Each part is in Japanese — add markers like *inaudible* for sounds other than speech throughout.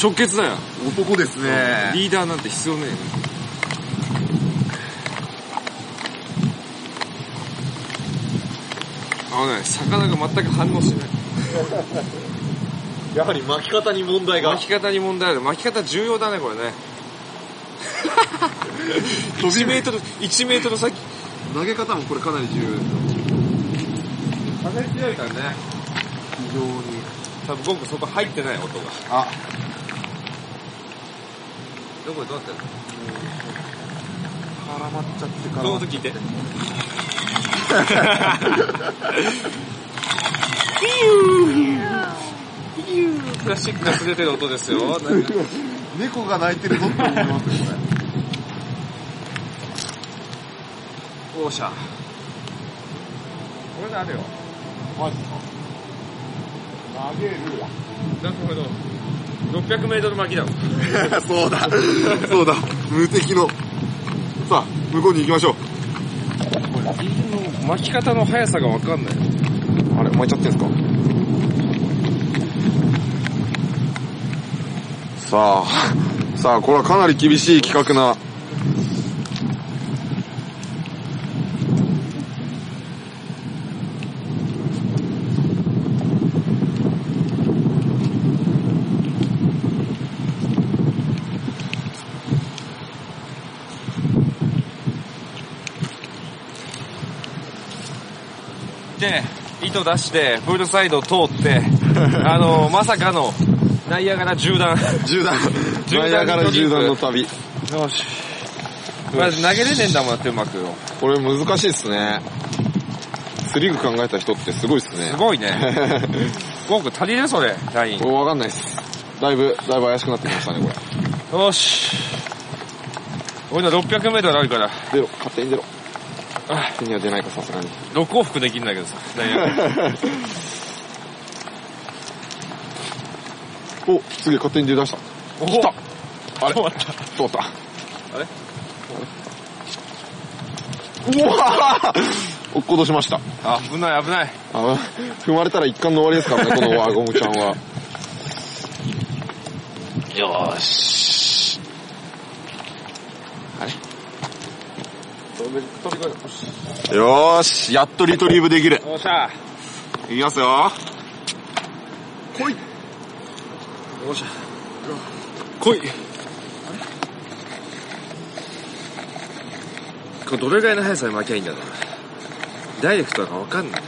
直結だよ。男ですね。リーダーなんて必要ねえ。あのね、魚が全く反応しない。やはり巻き方に問題が。巻き方に問題ある。巻き方重要だね、これね。*laughs* 1メートル、1メートル先。投げ方もこれかなり重要ですよ。風強いからね。非常に。多分僕そこ入ってない音が。あ、どこでどうなってんの？絡まっちゃってから。どう音聞いて。プラスチックが擦れてる音ですよ。なんか猫が鳴いてるぞって思いますよ、こおーしゃ。これであるよ。れ。マジか。投げる。なるほど。600メートル巻きだもん。*laughs* そうだ。そうだ。無敵の。さあ、向こうに行きましょう。巻き方の速さがわかんない。あれ、巻いちゃってんすか？さあ、さあ、これはかなり厳しい企画な。糸出して、プールサイド通って、*laughs* あの、まさかの、ナイアガラ縦断。銃弾。*laughs* *laughs* 銃弾ナイアガラ銃弾の旅。よし。まず投げれねえんだもんだってうまくよ。これ難しいっすね。スリグ考えた人ってすごいっすね。すごいね。ゴンク足りるそれ、ライン。わかんないっす。だいぶ、だいぶ怪しくなってきましたね、これ。よし。俺の600メートルあるから、出ろ、勝手に出ろ。あ手には出ないか、さすがに。6往復できるんだけどさ、ナイアガラお、すげえ、勝手に出だした。お来たあれ？通った。あれ？うわー落っことしました。あ、危ない危ない。あ踏まれたら一貫の終わりですからね、この輪ゴムちゃんは。よーし。あれ？よーし、やっとリトリーブできる。おっしゃ。いきますよ。来い。おっしゃ。来い。これどれぐらいの速さで巻きゃいいんだろうな。ダイレクトだかわかんない。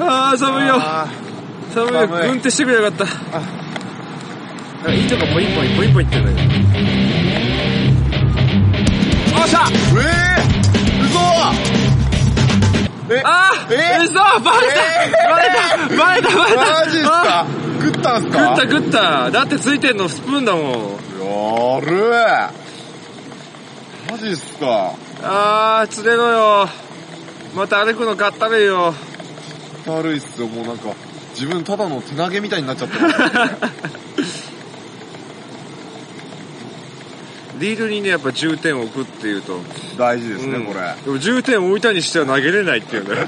あー、寒いよ。あ寒いよ。寒い軍手してくれよかった。あ、糸がポインポイン、ポインポインってんだよ。おっしゃーえー、嘘え、あえ嘘バレた、バレたバレたバレたマジっすか食ったんすか食った食っただってついてんのスプーンだもん。やるマジっすかあー、釣れろよ。また歩くのかったるいよ。悪いっすよ、もうなんか、自分ただの手投げみたいになっちゃってす。リールにね、やっぱ重点を置くっていうと。大事ですね、うんこれ。でも重点を置いたにしては投げれないっていうね。*laughs*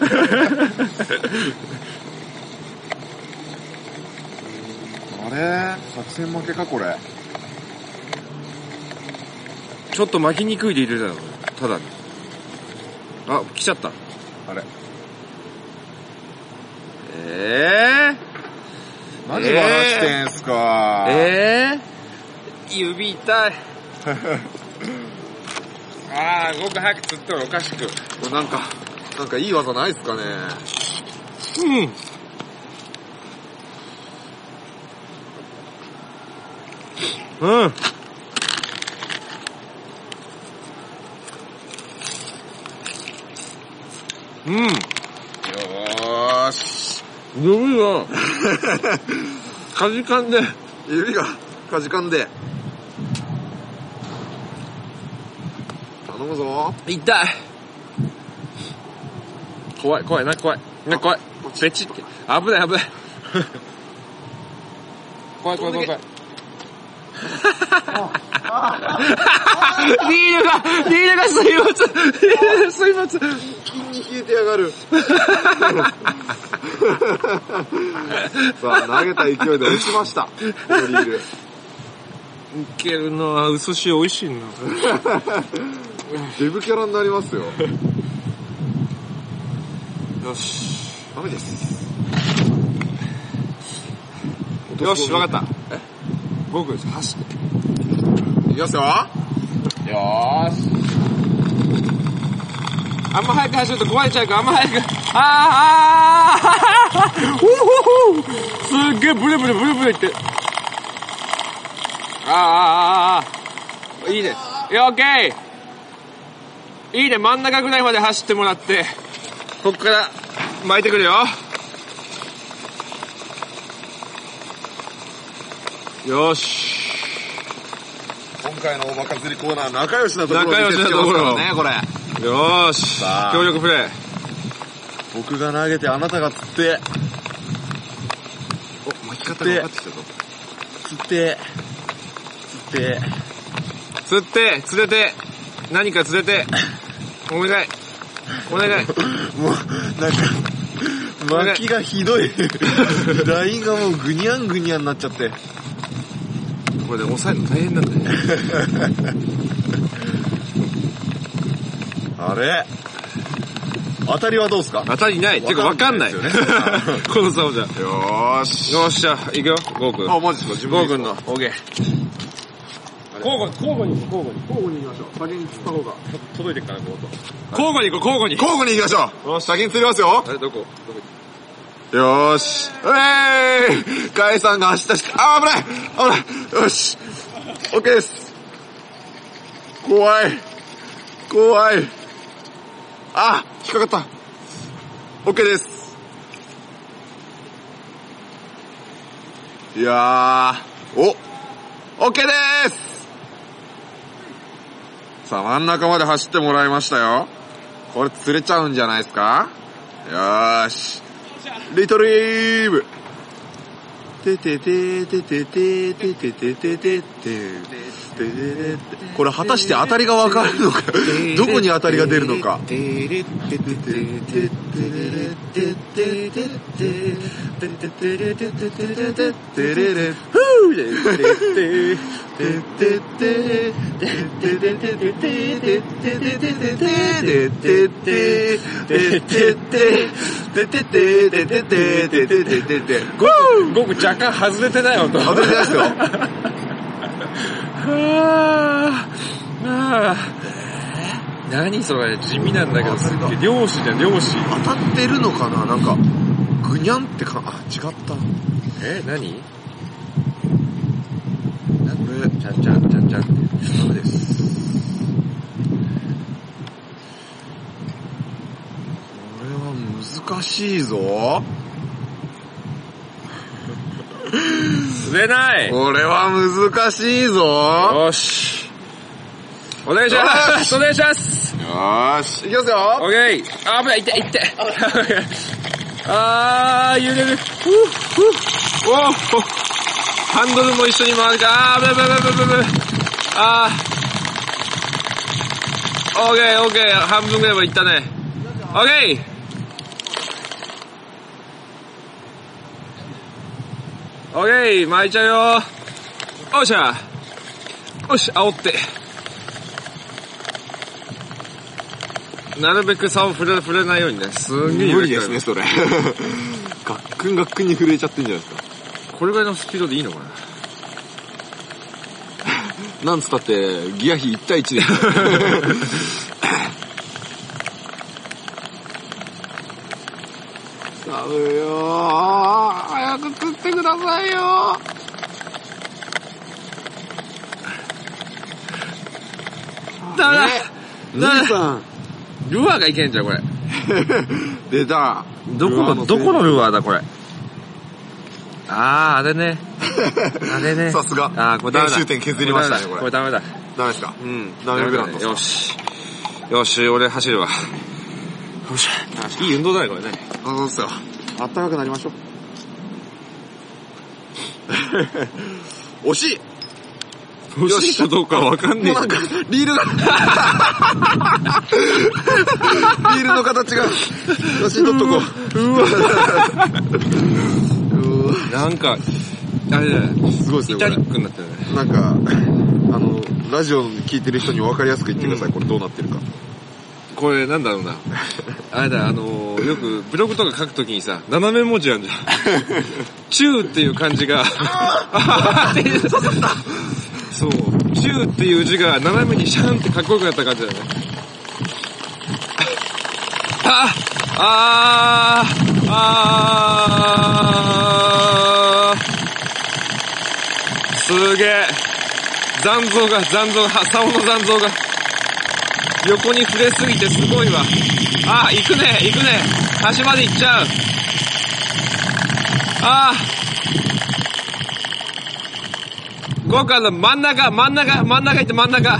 あれ？作戦負けか、これ？ちょっと巻きにくいリールだよ。ただに。あ、来ちゃった。あれ？え何笑してんすー、かえー、指痛い。あー、ごく早く釣ってもおかしく。これなんか、なんかいい技ないっすかねうん。うん。うん。よーし。指が、かじかんで、指がかじかんで。頼むぞ。痛い。怖い、怖い、な、怖い。な、怖い。ペチって。危ない、危ない。*laughs* 怖い、怖い、怖い、怖い。リールが、リールが水没リールが水没一気に冷えてやがる。*laughs* さあ、投げた勢いで落ちました。このリール。いけるな薄塩美味しいな。*laughs* デブキャラになりますよ。よし。ダメです。よし、わかった。僕、走って。いきますよ。よーし。あんま早く走ると壊れちゃうから、あんま早く。あーあーあーおほほすっげえブレブレブレブレいって。あーあーあーいいね。オッケーいいね、真ん中ぐらいまで走ってもらって、こっから巻いてくるよ。よし。今回のおバカ釣りコーナー、仲良しなところ仲良しなところね、これ。よーし。協力プレイ。僕が投げてあなたが釣って、お、巻き方が分かってきたぞ。釣って、釣って、釣って、釣れて、何か釣れて、お願い。お願い。もう、なんか、巻きがひどい。*laughs* ラインがもうぐにゃんぐにゃんになっちゃって。これで抑えるの大変なんだよ。*laughs* あれ？当たりはどうすか？当たりない。てか分かんない。わかんないですよね *laughs* この差をじゃよーし。よっしゃ、行くよ、ゴーくん。あ、マジですか？自分でゴーくんの、オーケー。交互に、交互に、交互に。交互に行きましょう。先に釣った方が。届いてっから、こうと。交互に行こう、交互に。交互に行きましょう。先に釣りますよ。あれ、どこどこよーし。うえーいカエさんが走ったし、あー、危ない危ないよし。オッケーです。怖い。怖い。あ、引っかかった。オッケーです。いやー、お、オッケーですさあ、真ん中まで走ってもらいましたよ。これ釣れちゃうんじゃないですか？よーし。リトリーブててててててててててててこれ果たして当たりがわかるのかどこに当たりが出るのかゴーく若干外れてない音。外れてないですよあーあー。何それ地味なんだけどすっげえ漁師じゃん漁師。当たってるのかななんか。ぐにゃんってかあ違った。え何？これちゃんちゃんちゃんちゃん。ってダメです。これは難しいぞ釣れないこれは難しいぞよしお願いしますお願いしますよーしいきますよオッケーあ、危ない、痛い、痛い。*laughs* あー、揺れる。ふうふうおーハンドルも一緒に回るか。あー、ブブブブブブあー。オッケー、オッケー。半分ぐらいまで行ったね。オッケーオッケー、巻いちゃうよ。おっしゃ。よし、煽って。なるべく差を触れ触れないようにね。すんげえ無理ですね、それ。*laughs* ガックンガックンに震えちゃってんじゃないですか。これぐらいのスピードでいいのかな？*laughs* なんつったって、ギア比1対1で *laughs* す。頼むよー早く釣ってくださいよだねダメださん。ルアーがいけんじゃん、これ。*laughs* 出た。どこの、どこのルアーだ、これ。あー、あれね。*laughs* あれね。さすがあー、これダメだ。練習点削りましたねこれこれダメだ。ダメですか？うん。ダメブランドよし。よし、俺走るわ。よし。いい運動だね、これね。あ、そうっすよ。あったかくなりましょう。*laughs* 惜しい欲しいかどうかわかんねえもうなんか、リールが、*laughs* リールの形が、写真撮っとこう。うわ。うわなんか、あれだよね。すごいですね、これイタリ。ックになってるね。なんか、あの、ラジオ聞いてる人に分かりやすく言ってください、これどうなってるか。これなんだろうな。あれだ、あのー、よくブログとか書くときにさ、斜め文字あるじゃん。*laughs* チューっていう漢字が、そう、チューっていう字が斜めにシャンってかっこよくなった感じだよね。ああーあーすげえ残像が、残像が、竿の残像が。横に触れすぎてすごいわ。あ、行くね、行くね。端まで行っちゃう。あー。豪華な真ん中、真ん中、真ん中行って真ん中。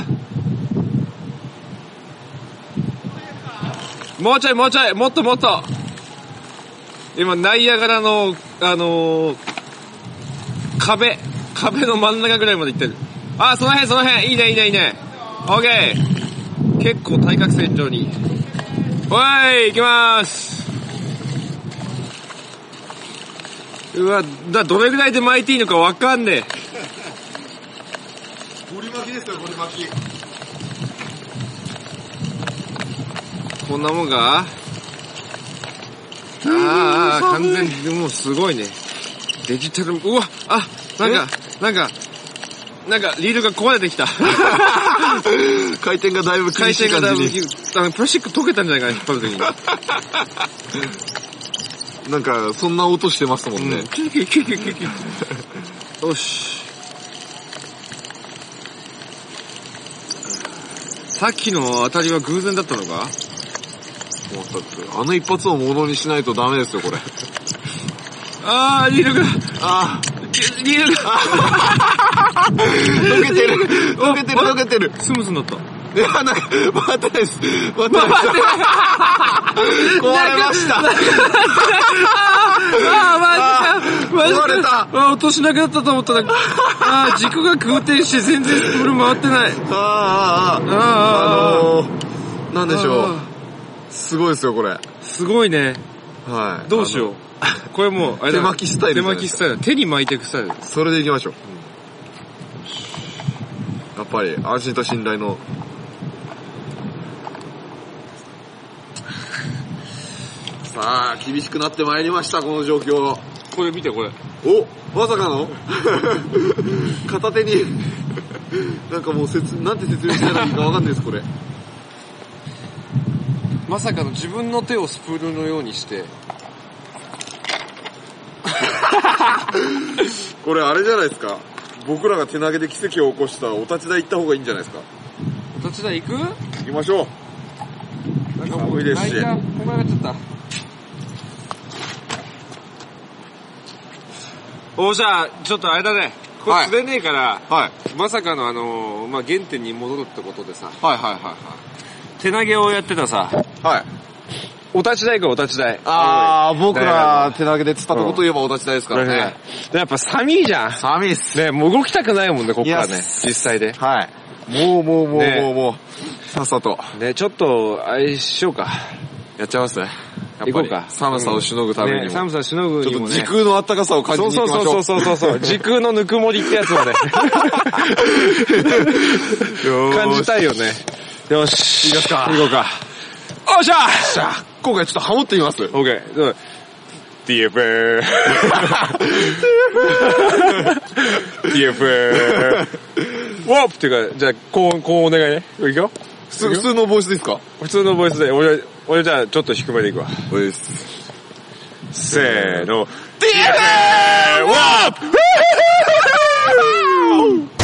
もうちょい、もうちょい、もっともっと。今、ナイアガラの、あのー、壁、壁の真ん中ぐらいまで行ってる。あー、その辺、その辺、いいね、いいね、いいね。オッケー。結構対角線上に。おい、行きまーす。うわ、だ、どれぐらいで巻いていいのかわかんねえ。ゴリ巻きですよ、ゴリ巻き。こんなもんか？ああ、完全に、もうすごいね。デジタル、うわ、あ、なんか、なんか、なんか、リールが壊れてきた。*laughs* 回転がだいぶ回厳しい転がだいぶ感じに。、あの、プラスチック溶けたんじゃないかな、引っ張るときに。*laughs* なんか、そんな音してますもんね。うんキュキュキュキュキュキュよし。さっきの当たりは偶然だったのか？もうだってあの一発をものにしないとダメですよ、これ。あー、リールが、あリールが、あ、溶けてる、溶けてる、溶けてる。スムーズになった。いや、なんか、回ってないです。回ってないです。壊れました。あー、マジか。マジか。壊れたあー、落としなくなったと思ったら、あー、軸が空転して全然スプール回ってない。ああ、ああ、あー、あのー、なんでしょあう。すごいですよ、これ。ーすごいね。はい。どうしよう。*laughs* これもう、あれだ手巻きスタイルじ手巻きスタイル。手に巻いていくスタイル。それで行きましょう。やっぱり、安心と信頼の。*laughs* さあ、厳しくなってまいりました、この状況。これ見て、これ。おまさかの？*laughs* 片手に、なんかもう説、なんて説明したらいいかわかんないです、これ。まさかの自分の手をスプールのようにして、これあれじゃないですか。僕らが手投げで奇跡を起こしたお立ち台行った方がいいんじゃないですか。お立ち台行く？行きましょう。なんか寒いですしちゃった。おじゃあ、ちょっとあれだね。こはいれ釣れねえから、はい。まさかのあのー、まあ、原点に戻るってことでさ、はいはいはい手投げをやってたさ、はい。はい。お立ち台かお立ち台。あー、僕だら手投げで釣ったとこといえばお立ち台ですからね。でやっぱ寒いじゃん。寒いっす。ね、もう動きたくないもんね、こっからね。実際で。はい。もうもうもうねもうもう、さっさと。ね、ちょっと、あれしようか。やっちゃいますね。やっぱり行こうか。寒さをしのぐためにも。ね寒さしのぐにもね。ちょっと時空のあったかさを感じそうに行きましょう。そうそうそうそうそう。*laughs* 時空のぬくもりってやつまで。感じたいよね。よし。いきますか行こうか。おっしゃ今回ちょっとハモってみます？オッケー。うん TF。TF。ウォープっていうか、じゃあ、こう、こうお願いね。いくよ。普通普通のボイスですか？普通のボイスで、俺、俺じゃあ、ちょっと低めでいくわ。おいです。せーの。TF! ウォープ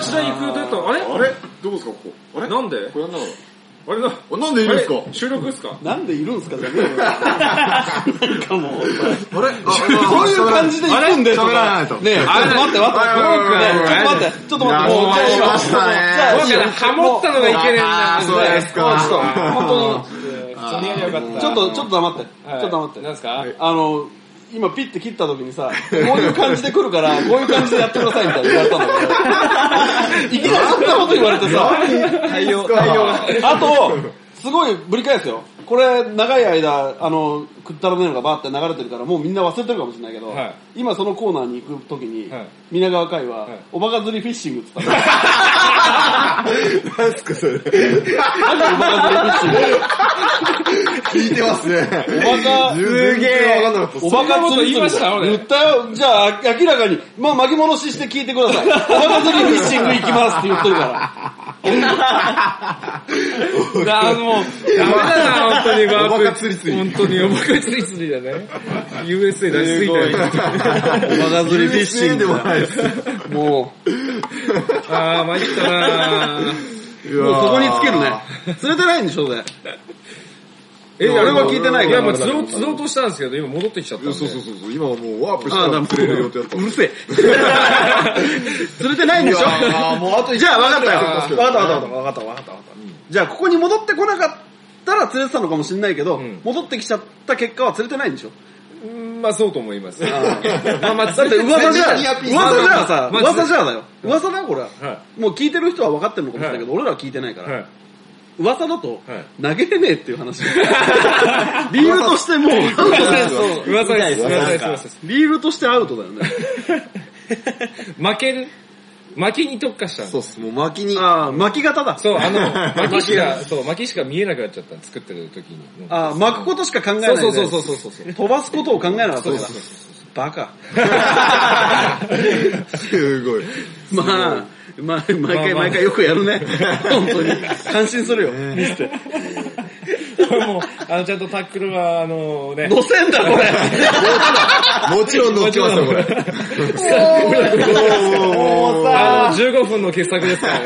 行くとあれ？あれ？どこですか、ここ？あれ？なんで？これなんだろう？俺の、なんでいるんですか？あれ収録ですか？なんでいるんすか？じゃねえよ。なんかもう、あれ？そういう感じで行くんだよ。喋らないと。ねえ、ちょっと待って待って。ちょっと待って。ちょっと待って。もう、じゃあ来ましたねじゃあそうハモったのがいけねえんだ。あーそうですかもうちょっと。ちょっと、ちょっと黙って。はいちょっと黙って。なんですかあの、今ピッて切った時にさ、こういう感じで来るから、こういう感じでやってくださいみたいな言われたんだけど、いきなりそんなこと言われてさ、対応、対応。あと、すごいぶり返すよ。これ、長い間、あの、くったらねえのがバーって流れてるから、もうみんな忘れてるかもしれないけど、はい今そのコーナーに行く時に、はい皆川会は、いおバカ釣りフィッシングって言ったの。何すかそれ。なんでおバカ釣りフィッシング？聞いてますね。おバカ、すげえ。わかんなかった。おバカ釣り言いました俺言ったよ。じゃあ、明らかに、まあ巻き戻しして聞いてください。おバカ釣りフィッシング行きますって言ってるから。あーもう、ダメだな、本当に。おバカ釣り釣り本当に、おバカ釣り釣りだね。USA 出しすぎたよ。おバカ釣りフィッシングでもない。もあー、参ったなう、もうそこにつけるね。釣れてないんでしょ、それ。え、俺は聞いてないいや、から。もう釣ろう、釣ろうとしたんですけど、今戻ってきちゃった。そうそうそうそう。今はもうワープしたああ、だら釣れる予定だった。うるせえ。釣れてないんでしょいやーもうあと一じゃあ分かったよ。分分かった分かった分かった分かった分かった。じゃあここに戻ってこなかったら釣れてたのかもしれないけど、ん戻ってきちゃった結果は釣れてないんでしょ？うんまあそうと思います。あ *laughs* まあまあ、だって噂じゃ、ニアピン噂じゃさ、まあ噂じゃだよ。噂だよ、これは。はもう聞いてる人は分かってるのかもしれないけど、俺らは聞いてないかい。ら。はい。噂だとはい、投げれねえっていう話。リールとしてもう、アウトです。噂です。噂です。リールとしてアウトだよね。*laughs* 負ける負けに特化したんそうっす。もう巻きに。ああ、巻き型だ。そう、あの、*laughs* 巻きしか、そう、巻きしか見えなくなっちゃった作ってる時に。ああ、巻くことしか考えないで。そうそうそうそうそうそう。飛ばすことを考えなかったそうそうそう。バカ。*laughs* すごい。まあ、まあ、毎回毎回よくやるね。*laughs* 本当に。感心するよ。見せて。もう、あの、ちゃんとタックルは、あのね、乗せんだ、これ。*laughs* もちろん乗ってますよ、これ。もうさあの、15分の傑作ですからね。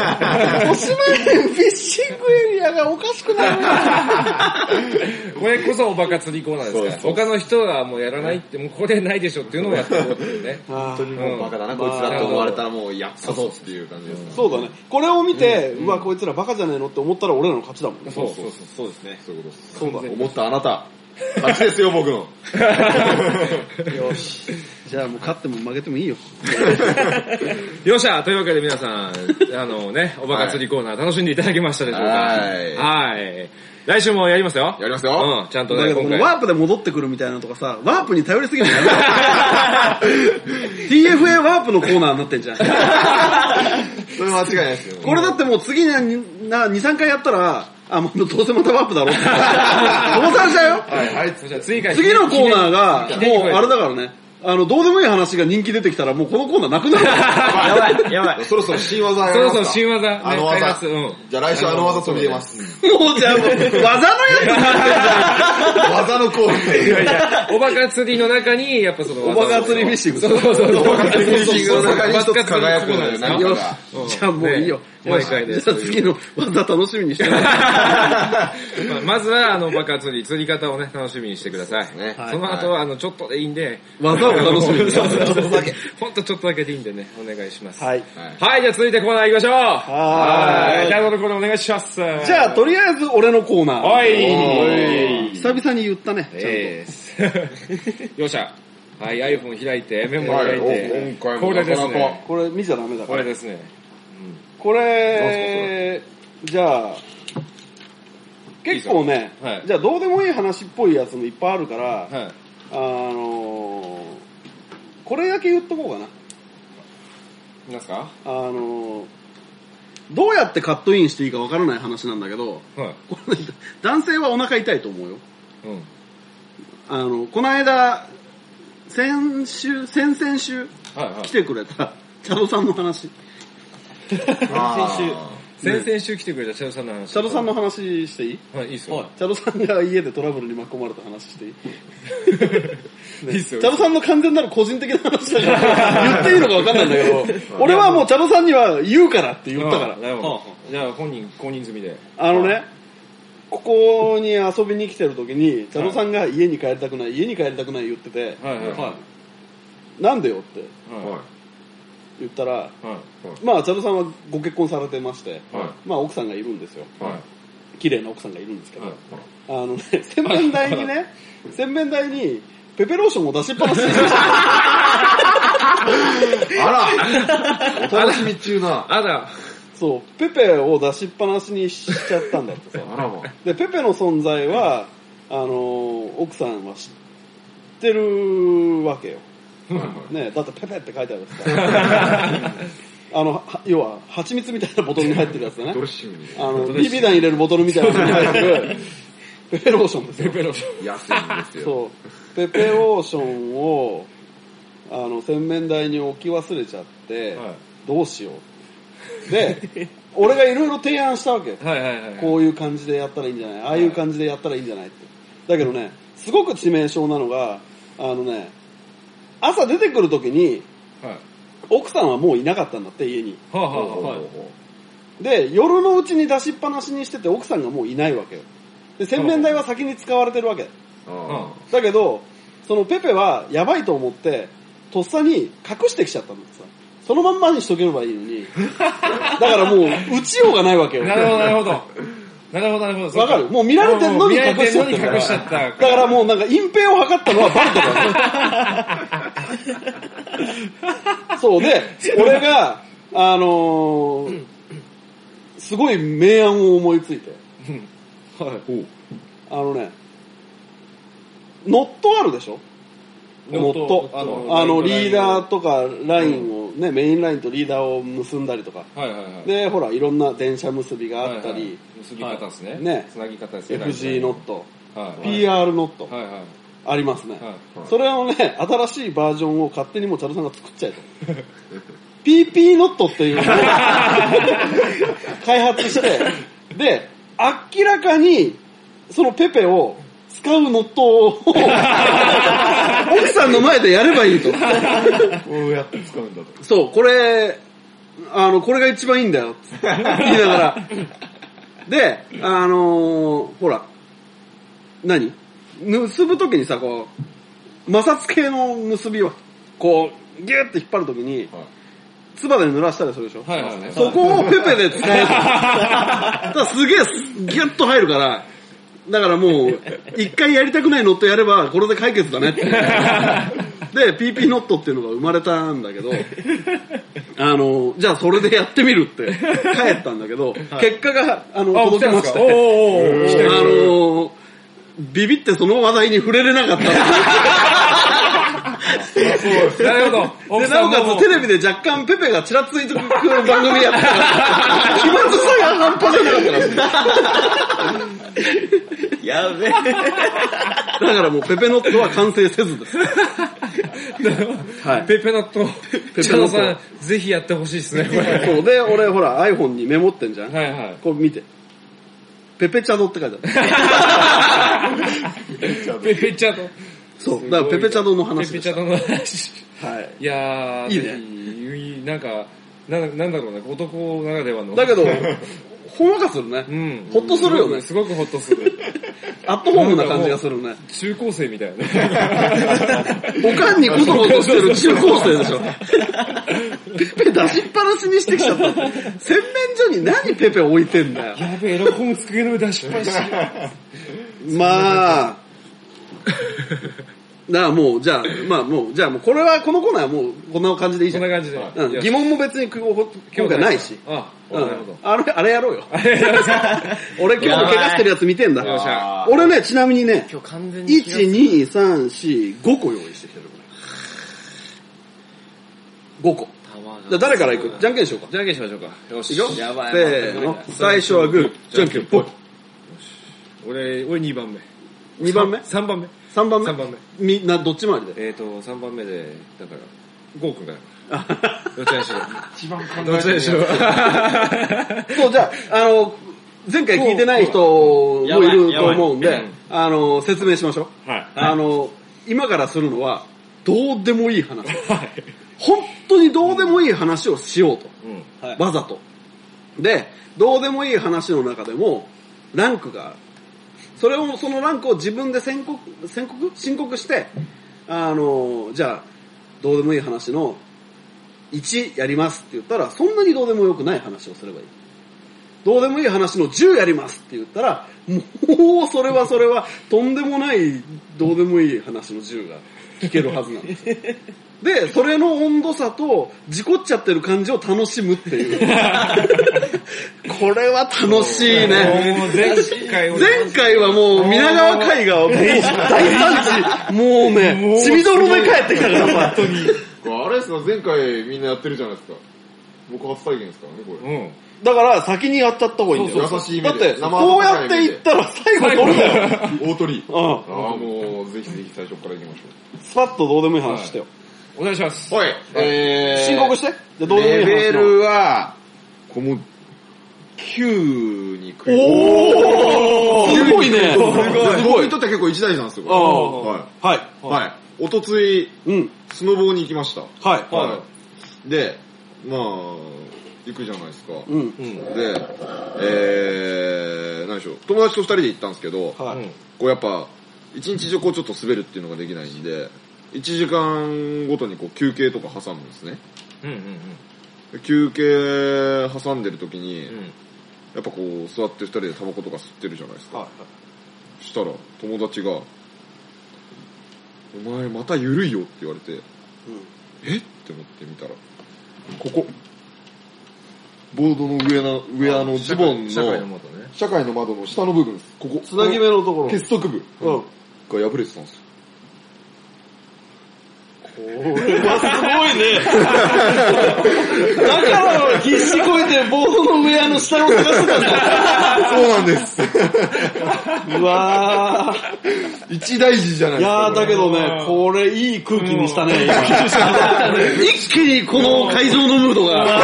豊島園フィッシングエリアがおかしくなるなこれこそおバカ釣りコーナーですから。他の人がもうやらないって、もうこれないでしょっていうのをやっていこうっていうね。本当にもうバカだな、こいつらって思われたらもう、やったぞっていう感じです。そうだね。これを見て、うわ、こいつらバカじゃねえのって思ったら俺らの勝ちだもんね。そうそうそう、そうですね。そういうことです。そうだ思ったあなた。*laughs* 勝ちですよ、僕の。よし。じゃあもう勝っても負けてもいいよ。*laughs* よっしゃというわけで皆さん、あのね、おバカ釣りコーナー楽しんでいただけましたでしょうか？はいはい。来週もやりますよ。やりますよ。うん、ちゃんとね、だけどこ。のワープで戻ってくるみたいなのとかさ、ワープに頼りすぎるのやめろ TFA ワープのコーナーになってんじゃん。*laughs* それ間違いないですよ。これだってもう次にな2、3回やったら、あ、もうどうせまたワープだろって。飛ばされちゃうよ。はい、はい。じゃあ次から次のコーナーが、もうあれだからね。あの、どうでもいい話が人気出てきたら、もうこのコーナーなくなる。*laughs* やばい、やばい。そろそろ新技やそろそろ新技、ね、あの技。じゃあ来週あの技飛び出ます。もうじゃあもう、技のやつになってんじゃ技のコーナー。いやいや、おバカ釣りの中に、やっぱそのん。おバカ釣りフィッシング。そうそうそう。おバカ釣りフィッシングの中に一つ輝くのよが。うんじゃあもういいよ。ね毎回でじゃあ次の技楽しみにしてね。まあまずは、あの、バカ釣り、釣り方をね、楽しみにしてください。ねその後は、あの、ちょっとでいいんで、技を楽しみに。そうそうそうちょっとだけ。ほんとちょっとだけでいいんでね、お願いします。はい。はい、じゃあ続いてコーナー行きましょうはいじゃあこのコーナーお願いします。じゃあ、とりあえず俺のコーナー。おい久々に言ったね。ちゃんとえーす。よっしゃ。はい、iPhone 開いて、メモ開いて。今回もこれですなかなね。これ見ちゃダメだから。これですね。これ、じゃあ、結構ね、はいじゃあどうでもいい話っぽいやつもいっぱいあるから、はい。あのー、これだけ言っとこうかな。なんすか？あのー、どうやってカットインしていいかわからない話なんだけど、はい。男性はお腹痛いと思うよ。うん。あの、この間、先週、先々週はいはい来。てくれた、チャドさんの話。あ先週、先々週来てくれたチャドさんの話。チャドさんの話していい？はい、いいっすよ。チャドさんが家でトラブルに巻き込まれた話していい？*laughs* いいっすよ。チャドさんの完全なる個人的な話だから、言っていいのか分かんないんだけど、俺はもうチャドさんには言うからって言ったから。じゃあ本人公認済みで。あのね、ここに遊びに来てる時に、チャドさんが家に帰りたくない、家に帰りたくない言ってて、はい。はい。はい。なんでよって。は言ったら、い。はい。まあ、チャドさんはご結婚されてまして、はまあ、奥さんがいるんですよ。い。はい。綺麗な奥さんがいるんですけど、はいあのね、洗面台にね、洗面台に、ペペローションを出しっぱなしにしてあら *laughs* お楽しみ中な。あら、そう、ペペを出しっぱなしにしちゃったんだってさ。あらま。で、ペペの存在は、あのー奥さんは知ってるわけよ。ねだってペペって書いてあるさ。*laughs* あの、は要は、蜂蜜みたいなボトルに入ってるやつだねドレッ。シングに。あの、BB 弾入れるボトルみたいなやつに入ってる、*laughs* ペペローションですよ。ペペロション。安いんですよ。そう。ペペローションを、あの、洗面台に置き忘れちゃって、はどうしよう。で、俺がいろいろ提案したわけよ。い。はいはいはい。こういう感じでやったらいいんじゃないああいう感じでやったらいいんじゃないって。だけどね、すごく致命傷なのが、あのね、朝出てくるときに、はい。奥さんはもういなかったんだって、家に。で、夜のうちに出しっぱなしにしてて奥さんがもういないわけよ。で、洗面台は先に使われてるわけ。うあだけど、そのペペはやばいと思って、とっさに隠してきちゃったんだってさ。そのまんまにしとければいいのに。*laughs* だからもう、打ちようがないわけよ。なるほどなるほど。なるほどなるほど。わかる？もう見られてんのに隠しちゃった。だからもうなんか隠蔽を図ったのはバレてるわけ。*laughs* *laughs* そうで、俺が、あのーすごい明暗を思いついて。はい。あのね、ノットあるでしょ？ノット。あのあの、リーダーとかラインをね、メインラインとリーダーを結んだりとか。はいはいはい。で、ほら、いろんな電車結びがあったり、結び方ですね。ねつなぎ方ですね。FG ノット、はい。PR ノット、はいはい。ありますね。はいそれをね、新しいバージョンを勝手にもうチャドさんが作っちゃえと。*laughs* PP ノットっていうのを *laughs* 開発して、で、明らかに、そのペペを使うノットを、*laughs* 奥さんの前でやればいいと。う。こうやって使うんだと。そう、これ、あの、これが一番いいんだよ、って言いながら。で、あのーほら、何？結ぶときにさ、こう、摩擦系の結びを、こう、ギュッて引っ張るときに、唾で濡らしたりするでしょ、はいはいはい。そこをペペで使える。すげえギュッと入るから、だからもう、一回やりたくないノットやれば、これで解決だねって。で、PP ノットっていうのが生まれたんだけど、あの、じゃあそれでやってみるって帰ったんだけど、結果が、あの、届きまして、おおあの、ビビってその話題に触れれなかった。なるほど。で、奥なおかつテレビで若干ペペがちらついてくる番組やったから、気まずさが半端じゃなかったら。やべえ。だからもうペペノットは完成せずです。はい。ペペノット。ペチャドさん、ぜひやってほしいですね、これ。そうで、俺ほら iPhone にメモってんじゃん。はいはい。こう見て。ペペチャドって書いてある。*laughs* ペペチャド。そう。だからペペチャドの話でした。ペペチャドの話。はい。いやー、いいねなんか、ななんだろうね、男ならではの。だけど、*laughs* ほんわかするね。うん。ほっとするよねすごくほっとする。*laughs* アットホームな感じがするね。中高生みたいなね。おかんにコソコソしてる中高生でしょ。*laughs* ペペ出しっぱなしにしてきちゃった。洗面所に何ペペ置いてんだよ。やべえ、エロコンつけの上出しっぱなし。*laughs* まあ、だからもう、じゃあ、まあもう、じゃあもう、これは、このコーナーはもう、こんな感じでいいじゃん。そんな感じで。うん、疑問も別に今日今日ないし。あ、うんなるほど。あれ、あれやろうよ。俺今日も怪我してるやつ見てんだ。よっしゃ俺ね、ちなみにね、今日完全に気が1、2、3、4、5個用意してきてる。5個。じゃあ誰から行く？じゃんけんしようか。じゃんけんしましょうか。よし。いくよやばいせーの。最初はグー、じゃんけんぽい。俺、俺2番目。2番目？3番目。3番目？三番目みんなどっち回りで？えーと、3番目で、だから、ゴーくんから。どちらにしろ。一番考どちらにしろ。*laughs* そう、じゃあ、あの、前回聞いてない人もいると思うんで、あの、説明しましょう。はい。あの、今からするのは、どうでもいい話。*laughs* 本当にどうでもいい話をしようと。うん。わざと。で、どうでもいい話の中でも、ランクがそれを、そのランクを自分で宣告、宣告？申告して、あの、じゃあ、どうでもいい話の1やりますって言ったら、そんなにどうでもよくない話をすればいい。どうでもいい話の10やりますって言ったら、もうそれはそれはとんでもないどうでもいい話の10が聞けるはずなんですよ。で、それの温度差と事故っちゃってる感じを楽しむっていう。*laughs* これは楽しいね。もう前回俺前回はもう皆川海が大 *laughs* 惨事、もうね、血みどろで帰ってきたからさ。あれですか、前回みんなやってるじゃないですか。僕初体験ですからね、これ。うん。だから先にやっちゃった方がいいんだよ。そうそう優しい目だって、こうやっていったら最後取るんだよ。大鳥。うん。ああ、もう、ぜひぜひ最初から行きましスパッとどうでもいい話してよ。お願いします。はい。えー、申告して？でどうレベ。ルは、こうもう、9に食いおーすごいね。すごい。僕にとっては結構一大事なんですよ。はい。はい。はい。おとつい、うん。スノボーに行きました。はい。はい。で、まあ、行くじゃないですか。うん。うん。で、えー、何でしょう。友達と二人で行ったんですけど、はい。こうやっぱ、一日中こうちょっと滑るっていうのができないんで、1時間ごとにこう休憩とか挟むんですね。うんうんで休憩挟んでる時に、うん。うん。やっぱこう座って二人でタバコとか吸ってるじゃないですか。はい。そしたら友達が、お前また緩いよって言われて、えっ？て思ってみたら、ここ。ボードの上の、上あのズボンの、社会の窓ね。社会の窓の下の部分です。ここ。つなぎ目のところ。結束部うん。が破れてたんですよ。すごいね。だから必死こいてボードの上あの下を探してたんだ。そうなんです。うわ一大事じゃない。ですか。いやーだけどね、これいい空気にしたね、一気にこの会場のムードが、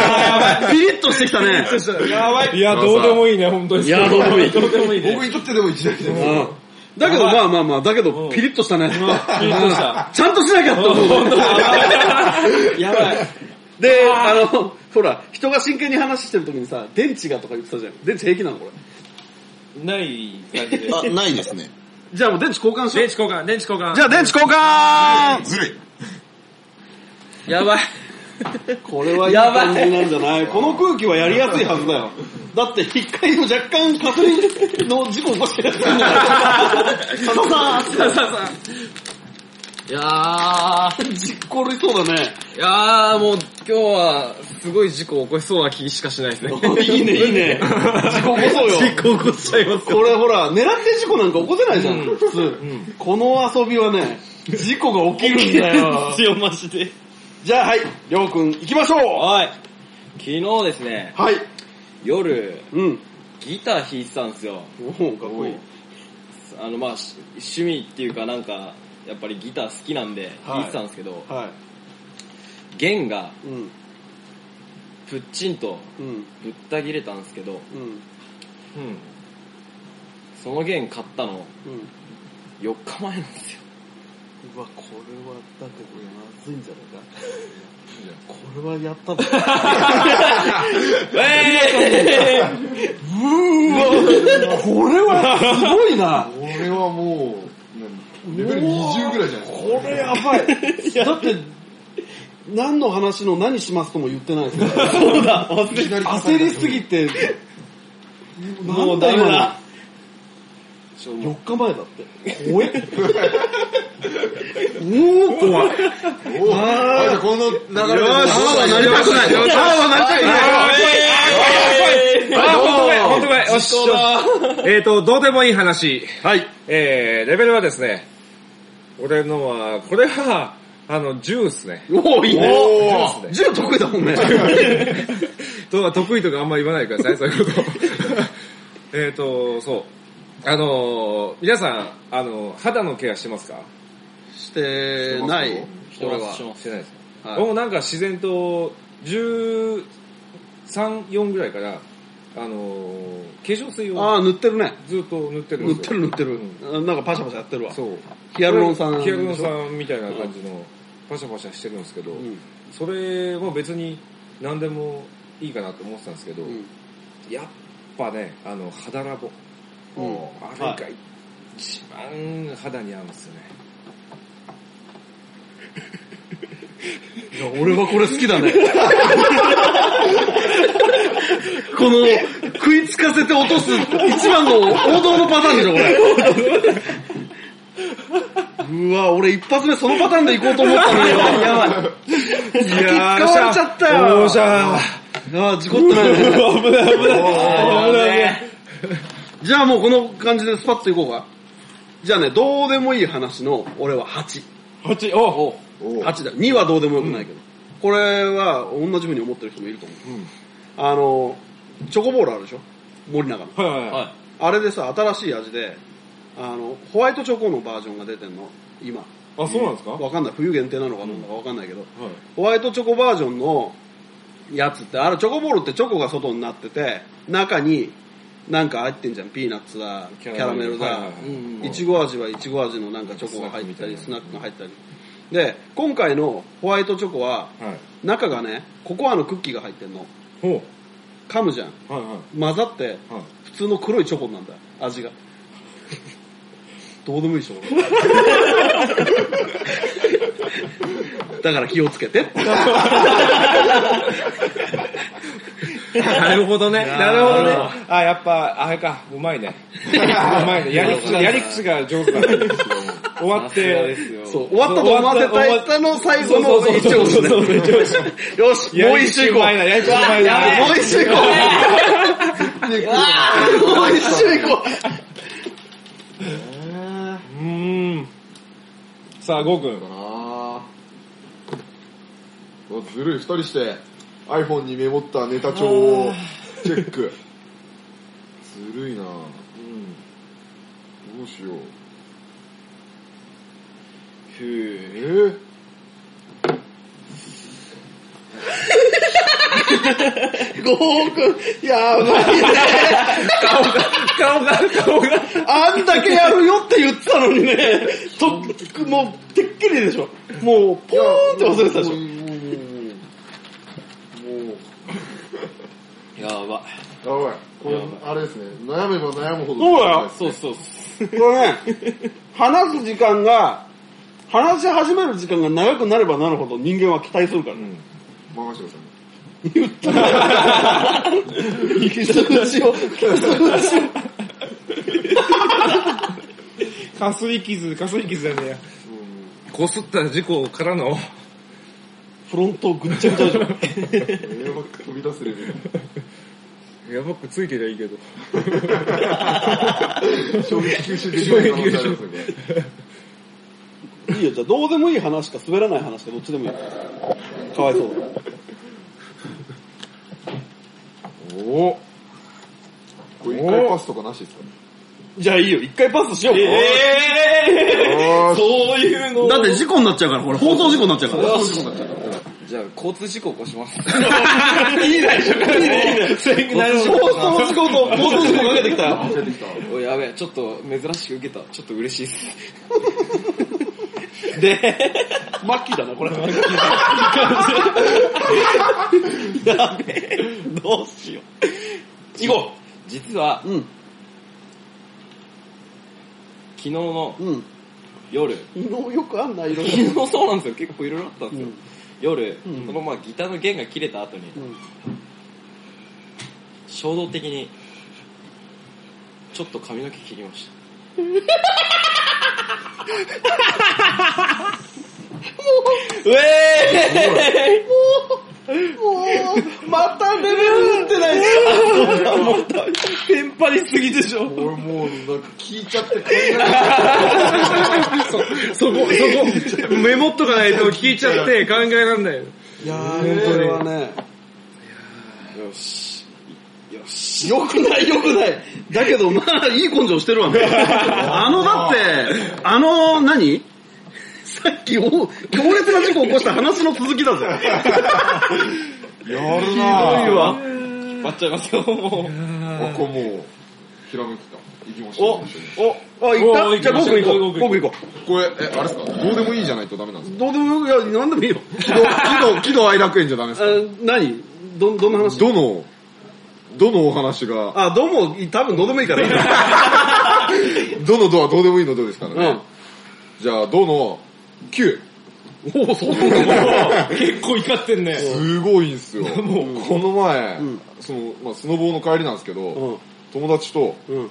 ピリッとしてきたね。やばい。いや、どうでもいいね、本当に。いやどうでもいい。僕にとってでも一大事です。うんだけどまあまあまあ、だけどピリッとしたね。ピリッとした *laughs* ちゃんとしなきゃって思う。やばい。*laughs* で、あの、ほら、人が真剣に話してる時にさ、電池がとか言ってたじゃん。電池平気なのこれ。ない感じで。あ、ないですね。じゃあもう電池交換しよう。電池交換、電池交換。じゃあ電池交換ずるい。やばい。*laughs* これはいい感じなんじゃない？この空気はやりやすいはずだよ。だって一回の若干確認の事故起こしてるやついるんだから。さんさあさあさあ。いやー、実行りそうだね。いやーもう今日はすごい事故起こしそうな気しかしないですね。いいね、いいね。事故起こそうよ。事故起こしちゃいますよ。これほら、狙って事故なんか起こせないじゃん、普通。この遊びはね、事故が起きるんだよ。*laughs* よ、マジで。じゃあはい、りょうくん行きましょうはい。昨日ですね、はい。夜、うん。ギター弾いてたんですよ。おおかっこいい。あの、まあ、し趣味っていうかなんか、やっぱりギター好きなんではい弾いてたんですけど、は弦がい。うん。プッチンとうん。ぶった切れたんですけど、うん。うん。その弦買ったのうん。4日前なんですよ。うわ、これは、だけどまずいんじゃないか。これはやったぞ。うーわ、これはすごいな。これはもう、レベル20ぐらいじゃないですか。これやばい。だって、何の話の何しますとも言ってないですから。そうだ、焦りすぎて、もうダメだ。4日前だって。怖え？もう怖い。おあこの流れで。よし、ああ、なりたくない。ああ、なりたくない。あ、ほんとかい、ほんとかい。よし。えっと、どうでもいい話。はい。えー、レベルはですね、俺のは、これは、あの、10っすね。おー、いいね。おー銃得意だもんね。*laughs* と得意とかあんま言わないでください、そういうこと。*laughs* えっと、そう。あのー、皆さん、あの、肌のケアしてますか？してない。人俺は。してないですか、はいもうなんか自然と、13、4ぐらいから、あのー、化粧水をああ、塗ってるね。ずっと塗ってるん塗っ。てる塗ってる。うんなんかパシャパシャやってるわ。そう。ヒアルロン酸ヒアルロン酸みたいな感じの、パシャパシャしてるんですけど、うん。それも別に何でもいいかなと思ってたんですけど、うん。やっぱね、あの、肌ラボ。うんあれが一番肌に合うんですよね。いや俺はこれ好きだね。*laughs* この、食いつかせて落とす一番の王道のパターンでしょ、これ。うわ、俺一発目そのパターンで行こうと思ったのによ。やばい。い使われちゃったよ。おーしゃああ、事故って *laughs* ないね。危ない危ない危ない。じゃあもうこの感じでスパッといこうか。じゃあね、どうでもいい話の、俺は8。八、おおう8だ。2はどうでもよくないけど。これは同じ風に思ってる人もいると思う。うん。あの、チョコボールあるでしょ？森永の。はいはいはい。はあれでさ、新しい味で、あの、ホワイトチョコのバージョンが出てんの、今。あ、そうなんですか？はい。わかんない。冬限定なのかなんだかわかんないけど、ホワイトチョコバージョンのやつって、あれチョコボールってチョコが外になってて、中になんか入ってんじゃん。ピーナッツだ、キキャラメルだはいちご味はいちご味のなんかチョコが入ったり、スナックが入ったり。で、今回のホワイトチョコは、はい。中がね、ココアのクッキーが入ってんの。ほ噛むじゃん。混ざって、はい。普通の黒いチョコなんだ、味が。どうでもいいでしょ、*laughs* だから気をつけて。*laughs* *laughs* なるほどね。なるほどね。あ、やっぱ、あれか、うまいね。うまいね。*laughs* やり口、やり口が上手だね。終わって。そう、終わったと思わせたい人の最後の一押しね。よし、もう一周行こう。やり口うまいな、やり口うまいな。もう一周行こう。もう一周行こうーん。さあ、ゴーくん。ずるい、二人して iPhone にメモったネタ帳をチェック。ずるいなどうしよう。ふえぅ。ー、う。ゴーくん、やばいね。顔が、顔が。あんだけやるよって言ってたのにね、と、もう、てっきりでしょ。もう、ポーンって忘れてたでしょ。もう、もう、もう、もやばやばい。これ、あれですね。悩めば悩むほど。そうだよそうそう。これね、話す時間が、話し始める時間が長くなればなるほど人間は期待するからね。任せてください。言ったら、数字を、数字を。かすり傷、かすり傷だね。こすった事故からの、フロントぐっちゃぐちゃでしょ。エアバッグ飛び出すレベル。エアバッグついてりゃいいけど。*laughs* 衝撃吸収できない可能性ありますよ、これ。いいよ、じゃあどうでもいい話か滑らない話かどっちでもいいよ。かわいそうだ。おおこれ一回パスとかなしですか？じゃあいいよ、一回パスしようか。あーそういうのだって事故になっちゃうから、これ放送事故になっちゃうから。じゃあ、交通事故起こします。*laughs* いいね、いいね、いいね。放送事故と、放送事故かけてきたよ。出てきた。おいやべえ、ちょっと珍しく受けた。ちょっと嬉しいっす。*laughs* で、マッキーだな、これ。やべえ、どうしよう。行こ実は、う。うん、昨日のうん。夜、昨日よくあんないろいろ。昨日そうなんですよ、結構いろいろあったんですよ。うん夜、うん。そのままギターの弦が切れた後に、うん。衝動的に、ちょっと髪の毛切りました。*laughs* う。えもう、またレベル打ってないですか？もう、テンパりすぎでしょ。俺もう、なんか聞いちゃって考えなそこ、そこ、メモっとかないと聞いちゃって考えらんないよ。いやー、これはね、よし。よし。よくないよくない。だけど、まあ、いい根性してるわね。あの、だって、あの、何？さっきお、強烈な事故起こした話の続きだぜ。やるひどいなわ。引っ張っちゃいますよ、もう。あ、これもう、ひらめきた。行きましお、ょう。お、あ、行った？おじゃあ僕行こう。僕僕行ここれ、え、あれですか？どうでもいいじゃないとダメなんですう。か？どうでもよく、いや、なんでもいいよ。喜怒、喜怒哀楽園じゃダメですか？あ何？ど、どんな話？どの、どのお話が、あ、どうも、多分どうでもいいからいいよ。*laughs* どのドアどうでもいいのどうですからね？うん。じゃあ、ドの9。おお、そんな *laughs* 結構怒ってんね。すごいんですよ。*laughs* もう、この前、うんその、まあ、スノボーの帰りなんですけど、うん。友達とうん。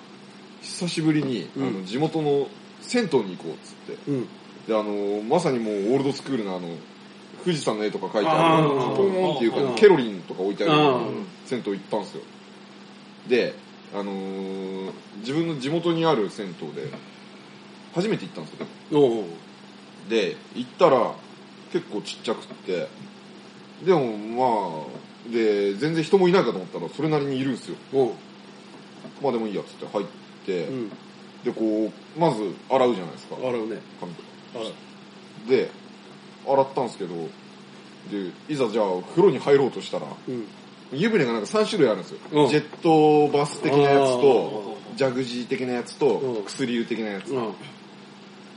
久しぶりに、うんあの地元の銭湯に行こうっつって。うん。で、あの、まさにもうオールドスクールのあの、富士山の絵とか描いてあある、ーポーンっていうか、うんケロリンとか置いてあるうん銭湯行ったんですよ。で、あのー自分の地元にある銭湯で、初めて行ったんですよ。おうで、行ったら、結構ちっちゃくって、でもまあ、で、全然人もいないかと思ったら、それなりにいるんですよ。まあでもいいやっつって入って、うん。で、こう、まず洗うじゃないですか。洗うね。髪とか。で、洗ったんですけど、で、いざじゃあ風呂に入ろうとしたら、うん。湯船がなんか3種類あるんですよ。うんジェットバス的なやつあと、ジャグジー的なやつとうん、薬湯的なやつ。うん。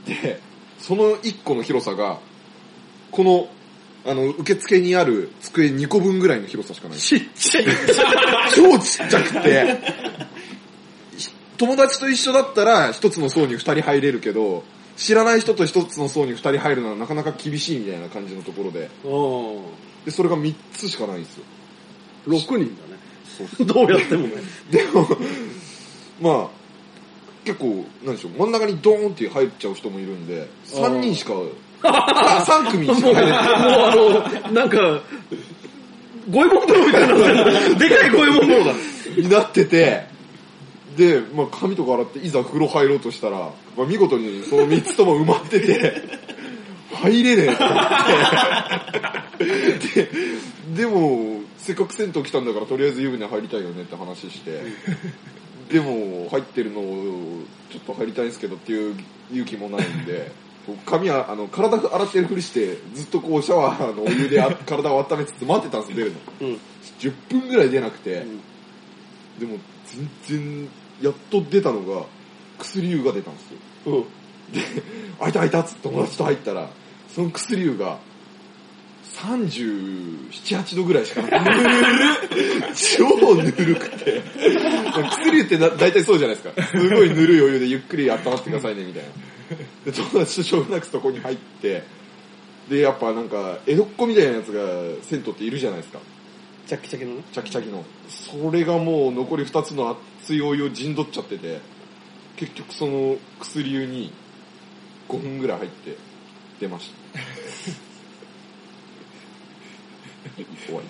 で、その1個の広さが、この、あの、受付にある机2個分ぐらいの広さしかない。ちっちゃい。超ちっちゃくて、友達と一緒だったら一つの層に二人入れるけど、知らない人と一つの層に二人入るのはなかなか厳しいみたいな感じのところで、で、それが三つしかないんですよ。6人だね。そうどうやってもね。でも、まあ、結構、なんでしょう、真ん中にドーンって入っちゃう人もいるんで、三人しか、*laughs* あ三組しか入れない。もうあの、なんか、五右衛門風呂みたいな。でかい五右衛門風呂だ。になってて、で、まあ、髪とか洗って、いざ風呂入ろうとしたら、まあ、見事にその三つとも埋まってて、入れねえと思って。で、でも、せっかく銭湯来たんだから、とりあえず湯船入りたいよねって話して、でも、入ってるのを、ちょっと入りたいんですけどっていう勇気もないんで、*laughs* 髪は、あの、体洗ってるふりして、ずっとこう、シャワーのお湯であ *laughs* 体を温めつつ待ってたんです、出るの。うん。10分ぐらい出なくて、んでも全然、やっと出たのが、薬湯が出たんですよ。うん。開いた開いたっつって友達と入ったら、その薬湯が、37、8度ぐらいしかなくて、*laughs* 超ぬるくて。薬湯ってだ大体そうじゃないですか。すごいぬるいお湯でゆっくり温まってくださいね、みたいな。で、友達としょうがなくそこに入って、で、やっぱなんか、江戸っ子みたいなやつが銭湯っているじゃないですか。チャキチャキの？ね。チャキチャキの。それがもう残り2つの熱いお湯を陣取っちゃってて、結局その薬湯に5分ぐらい入って出ました。*laughs* 終わ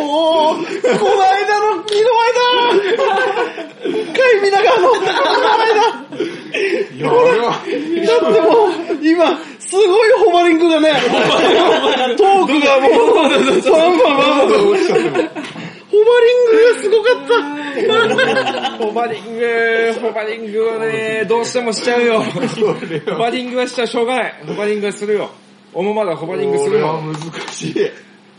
おー、この間の、二の前だ海見ながらの、り。いや、あれは、だってもう、今、すごいホバリングがね、トークがもう、バンバンバンバン。ホバリングがすごかった。ホバリング、ホバリングはね、どうしてもしちゃうよ。ホバリングはしちゃしょうがない。ホバリングはするよ。おもまだホバリングするよ。難しい。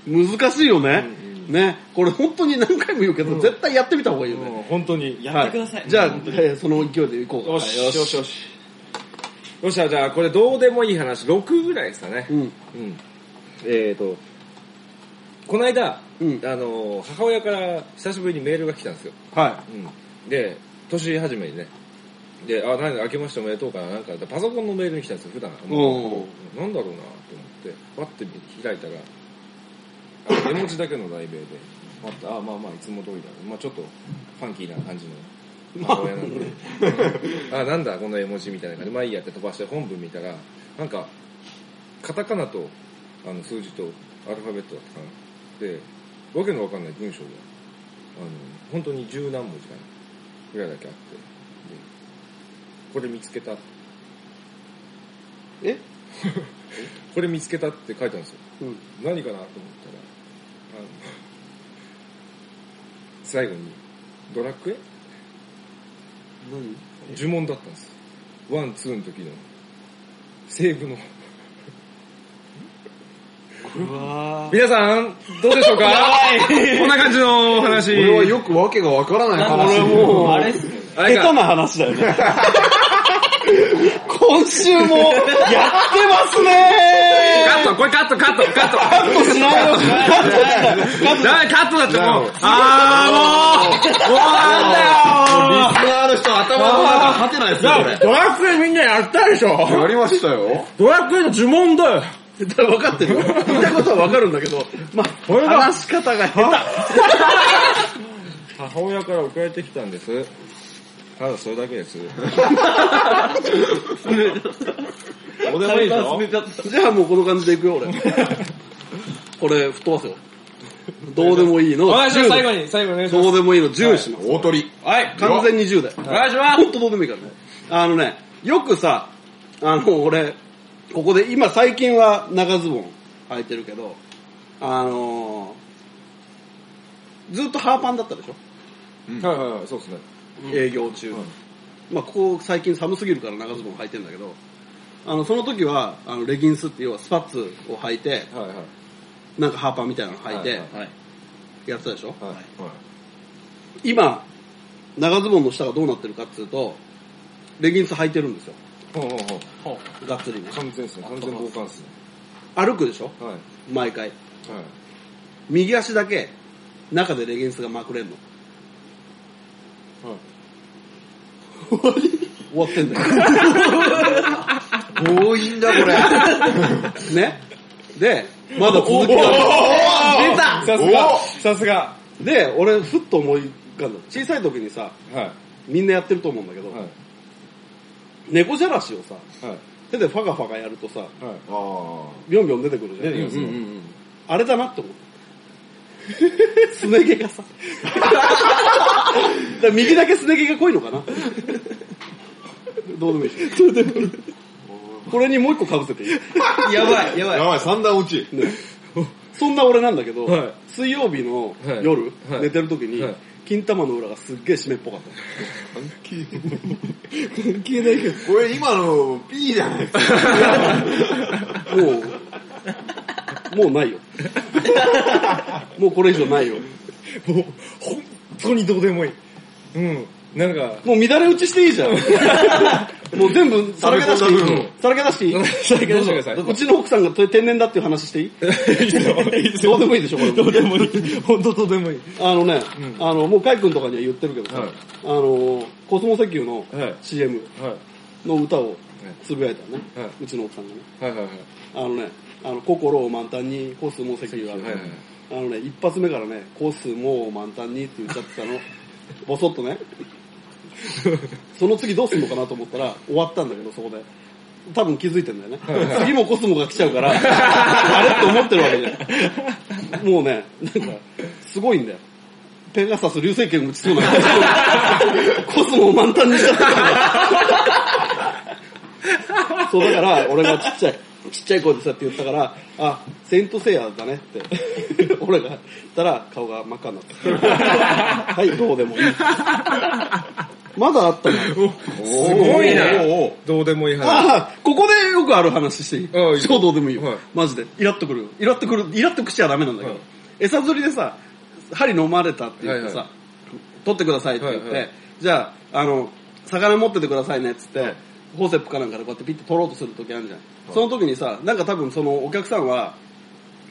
難しいよね。ね。これ本当に何回も言うけど、絶対やってみた方がいいよね。うん本当に。やってください。じゃあ、えーその勢いでいこう。よし、よし、よし、よし。じゃあ、これどうでもいい話、6ぐらいですかね。うん。うん。えーと、この間、うんあの、母親から久しぶりにメールが来たんですよ。はうん。で、年始めにね。で、あ、何明けましておめでとうかな、なんか、パソコンのメールに来たんですよ、普段。おなんだろうなと思って、パッて開いたら、あ絵文字だけの題名で、パッて、あ、まあまあ、いつも通りだ。まあちょっと、ファンキーな感じの母親なんで、*laughs* あ、なんだ、この絵文字みたいな感じで、まあいいやって飛ばして本文見たら、なんか、カタカナと、あの、数字と、アルファベットだったかな。で、わけのわかんない文章が、あの、本当に十何文字かな、ぐらいだけあって、で、これ見つけた。え？*laughs* これ見つけたって書いてあるんですよ。うん。何かなと思ったら、最後に、ドラクエ？何？呪文だったんです。 one、two の時の、セーブの。うわ皆さん、どうでしょうか？こんな感じのお話。これはよくわけがわからない話。俺もうあれっすね。下手な話だよね。*laughs* 今週もやってますねカット、これカット、カット、カット。カットしないよ。カット。カットだってもう。あーもうもうなんだよハテナですじゃあ、よこれドラクエみんなやったでしょやりましたよ。ドラクエの呪文だよ。分かってるよ言いたいことは分かるんだけどまあ話し方が下母親から送られてきたんです。ただそれだけです。どうでもいいでしょ手じゃあもうこの感じでいくよ俺これ吹っ飛ばすよどうでもいいのお願いします、10最後に、最後お願いします。どうでもいいの10します大鳥。はい、完全に10で。お願いしますほんとどうでもいいからね。あのね、よくさ、あの、俺、ここで、今最近は長ズボン履いてるけど、あのーずっとハーパンだったでしょ？はいはいはい、そうですね。営業中。まあ、ここ最近寒すぎるから長ズボン履いてんだけど、あの、その時は、あの、レギンスって要はスパッツを履いて、はいはい。なんかハーパンみたいなの履いてはい、やってたでしょ？はい。はい。今、長ズボンの下がどうなってるかっていうと、レギンス履いてるんですよ。ほうほうほう。がっつりね。完全ですね。完全防寒ですね。歩くでしょ？はい。毎回。はい。右足だけ、中でレギンスがまくれんの。はい。終わってんだよ。強引だ、これ。ね？で、まだ続きが出たさすがさすがで、俺、ふっと思い浮かんだ。小さい時にさ、はい。みんなやってると思うんだけど、はい。猫じゃらしをさ、はい。手でファガファガやるとさ、はい。あビョンビョン出てくるじゃん。出てきますよ。あれだなって思った。すね毛がさ。だから右だけすね毛が濃いのかなどうでもいいでしょ。これにもう一個被せていい？やばい、やばあ。い。やばい、三段落ち。ね、そんな俺なんだけど、はい水曜日のはい夜、はい寝てる時に、はい金玉の裏がすっげえ湿っぽかった。関係関係ないけど。これ今の P じゃないですか。*laughs* もう、もうないよ。*laughs* もうこれ以上ないよ。もう、本当にどうでもいい。うん。なんか、もう乱れ打ちしていいじゃん。*laughs* もう全部さらけ出していいさらけ出していいさらけ出してくださいうちの奥さんが天然だっていう話していい？どうでもいいでしょ、これ。どうでもいい。本当どうでもいい。あのね、うんあの、もうカイ君とかには言ってるけどさ、はいあの、コスモ石油のはい CM はい。の歌をつぶやいたのね、はいうちの奥さんがね。はいはいはい。あのね、あの、心を満タンにコスモ石油は、はいはいあのね、一発目からね、コスモを満タンにって言っちゃってたの。*laughs* ボソッとね。*laughs* その次どうすんのかなと思ったら、終わったんだけど、そこで。多分気づいてんだよね。次もコスモが来ちゃうから、*laughs* あれ？って思ってるわけじゃん。もうね、なんか、すごいんだよ。ペガサス流星拳打ちそうなコスモを満タンにしちゃった。そうだから、俺がちっちゃい、ちっちゃい声でそうやって言ったから、あ、セイントセイヤだねって、*laughs* 俺が言ったら顔が真っ赤になった。*laughs* はい、どうでもいい。まだあったの？すごいな。どうでもいい話。ここでよくある話していい超どうでもいいよ。はいマジで。イラっとくるよ。イラっとくる、イラっとくしちゃダメなんだけど。はい餌釣りでさ、針飲まれたって言ってさ、はいは取ってくださいって言って、はいはいじゃあ、あの、魚持っててくださいねっつって、ホーセップかなんかでこうやってピッて取ろうとする時あるじゃん。その時にさ、なんか多分そのお客さんは、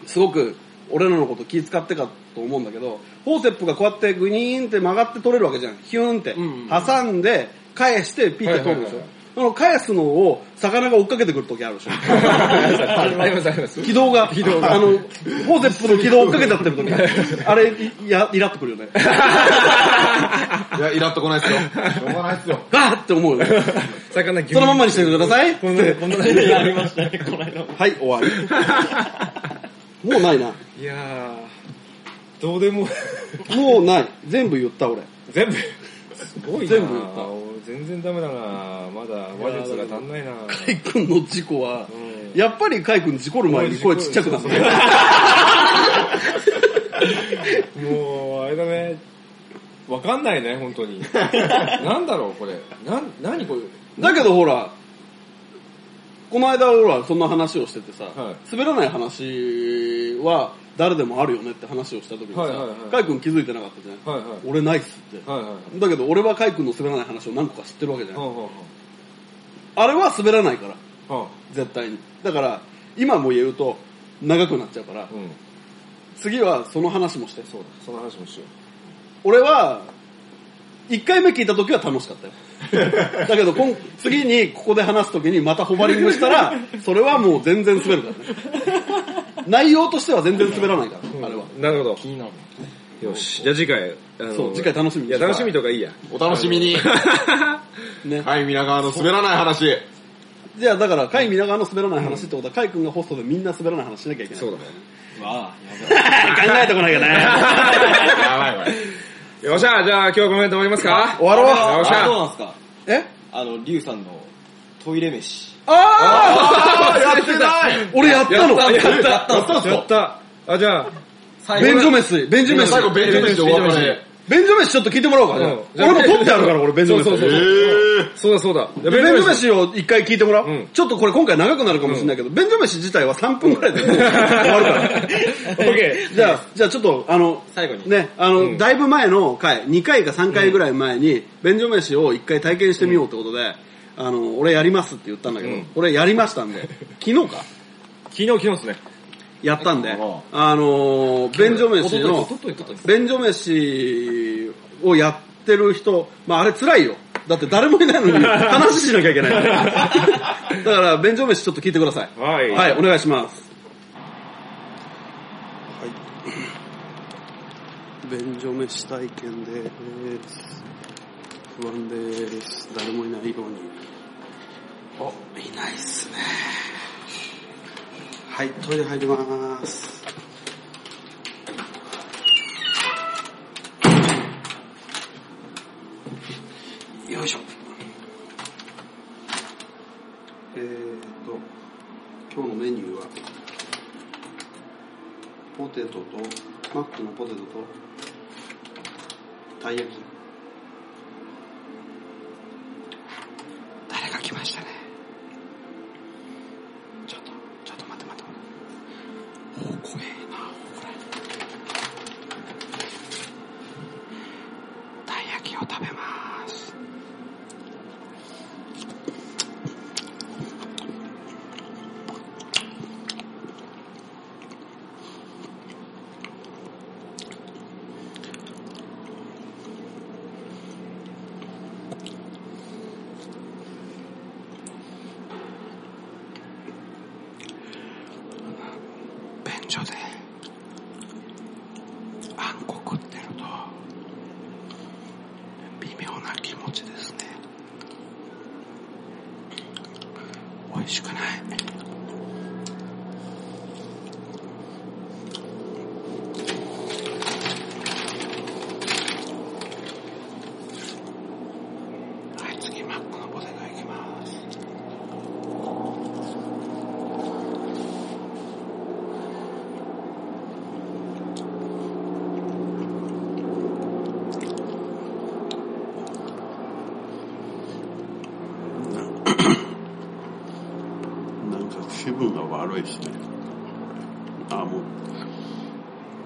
すごく俺らのこと気遣ってかと思うんだけど、ホーセップがこうやってグニーンって曲がって取れるわけじゃん。ヒューンって。ん挟んで、返してピッて取るでしょはいはいはいはい。その返すのを魚が追っかけてくる時あるでしょ。ありますあります。軌道が、軌道が。あの、ホーセップの軌道を追っかけちゃってる時あれ、いや、イラっとくるよね。いや、イラっとこないっすよ。しょうがないっすよ。ガーって思うよね。魚そのまんまにしてください。こんな、こんな、やりましたね、この間。はい、終わり。もうないな。いやー、どうでも、もうない。全部言った俺。全部、すごいな全部言った俺全然ダメだなまだ話術が足んないなカイ君の事故は、うんやっぱりカイ君事故る前に声ちっちゃくなった。もう、あれだね。わかんないね、本当に。*laughs* なんだろう、これ。なん、何これ？だけどほら、この間ほら、そんな話をしててさ、はい滑らない話は誰でもあるよねって話をした時にさ、はいはいはいカイ君気づいてなかったじゃん。はいはい。俺ないっすって。はいはいはい。だけど俺はカイ君の滑らない話を何個か知ってるわけじゃん。はあはあれは滑らないから、あはあ。は絶対に。だから、今も言うと長くなっちゃうからあ、、うん。次はその話もして。そうだ、その話もしよ俺は、1回目聞いた時は楽しかったよ。*laughs* だけど今、次にここで話すときにまたホバリングしたら、それはもう全然滑るからね。内容としては全然滑らないから、あれは。なるほど。気になる。よし。じゃあ次回、あのそう、次回楽しみにいや、楽しみとかいいや。お楽しみに。*laughs* ね。はい、皆川の滑らない話。じゃあだから、甲斐皆川の滑らない話ってことは、甲斐君がホストでみんな滑らない話しなきゃいけない。そうだね。わあ。*laughs* 考えてこなきゃね。やばいこれ。よっしゃ、じゃあ今日はこの辺で終わりますか？終わろう。よっしゃあどうなんすかえ？あの、リュウさんのトイレ飯。ああー、*laughs* やってないー俺やったの。やった。やった。やった。あ、じゃあ、最便所飯、便所飯。最後、ベンジョ飯で終わったね。便所飯ちょっと聞いてもらおうか。じゃあ。うん。俺も取ってあるから、これ、便所飯。そうそうえー。そう。だそうだ。便所飯を一回聞いてもらおう、うん。ちょっとこれ今回長くなるかもしれないけど、便所飯自体は3分くらいで *laughs* 終わるから。オッケー。じゃあ、じゃあちょっと、あの、最後に。ね、あの、うん。だいぶ前の回、2回か3回ぐらい前に、便所飯を一回体験してみようってことで、あの、俺やりますって言ったんだけど、うん俺やりましたんで、*laughs* 昨日か？昨日、昨日ですね。やったんで、ああのー、便所飯のおととい、おととい、便所飯をやってる人、まああれ辛いよ。だって誰もいないのに *laughs* 話しなきゃいけない。*laughs* だから、便所飯ちょっと聞いてください。はい。はい、お願いします。はい。便所飯体験です。不安です。誰もいないように。お、いないっすね。はい、トイレ入ります。よいしょ。えーと、今日のメニューは、ポテトと、マックのポテトと、たい焼き。誰が来ましたね。ちょっと、ちょっと待って待って待って。お、怖えな、これ。たい焼きを食べます。便所であんこ食ってると微妙な気持ちですね美味しくないはい次マックのポテトいきますなんか気分が悪いですね。あ、もう、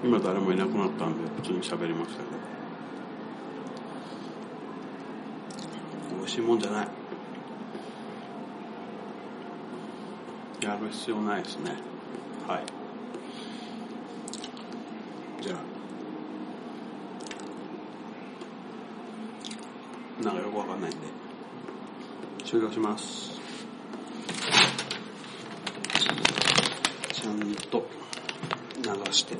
今誰もいなくなったんで、普通に喋りましたけど。美味しいもんじゃない。やる必要ないですね。はい。じゃあ、なんかよくわかんないんで、終了します。ちゃんと流して。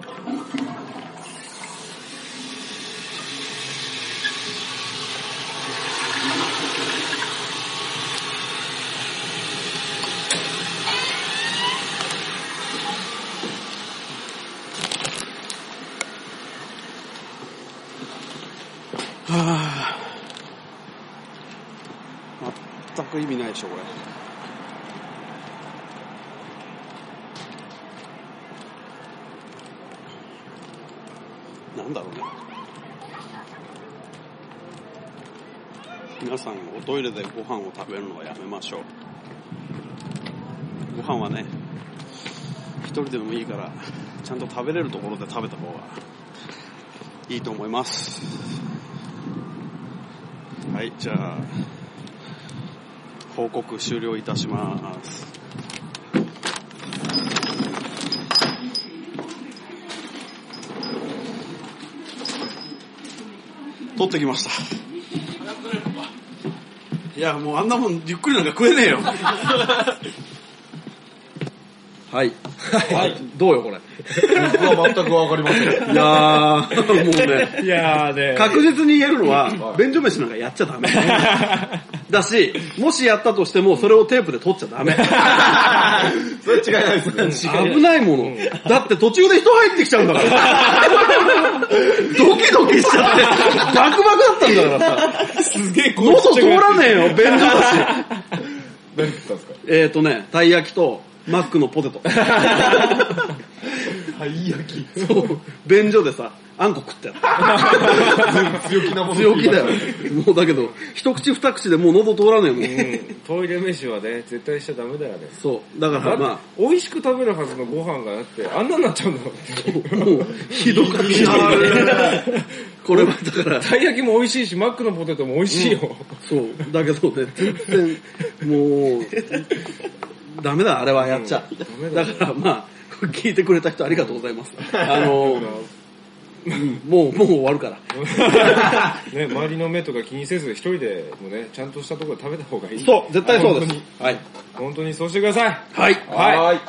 はぁ、全く意味ないでしょ、これ。なんだろうね。皆さん、おトイレでご飯を食べるのはやめましょう。ご飯はね、一人でもいいから、ちゃんと食べれるところで食べた方がいいと思います。はい、じゃあ、報告終了いたします。取ってきました。いや、もうあんなもんゆっくりなんか食えねえよ。はい。はい。どうよ、これ。僕は全くわかりません。いやー、もうね、いやーね確実に言えるのは、便所飯なんかやっちゃダメ。だし、もしやったとしても、それをテープで取っちゃダメ。*laughs* それ違いないですね。危ないもの。だって途中で人入ってきちゃうんだから。*laughs* ドキドキしちゃって、バクバクだったんだからさ。すげえ喉通らねえよ、便所だし。何食ったんですか？えーとね、たい焼きと、マックのポテト。*laughs* たい焼き。そう、便所でさ、あんこ食ったよ。*laughs* 強気なもの強気だよ。もうだけど、一口二口でもう喉通らねえもん。トイレ飯はね、絶対しちゃダメだよね。そう。だからま美味しく食べるはずのご飯があって、あんなになっちゃうんだもう、ひどかった。これはだから、たい焼きも美味しいし、マックのポテトも美味しいよ。そう。だけどね、全然、もう、ダメだ、あれはやっちゃ。メだだからまあ、聞いてくれた人ありがとうございます。あの、うん *laughs* もう、もう終わるから。*laughs* ね、周りの目とか気にせず、一人でもね、ちゃんとしたところで食べた方がいい。そう、絶対そうです本当に。はい。本当にそうしてください。はい。はい。はい。では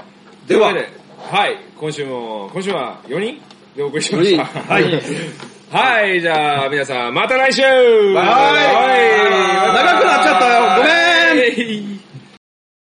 というわけで、はい、今週も、今週は4人でお送りしました。4人はい。*laughs* はい、じゃあ皆さん、また来週はいはい長くな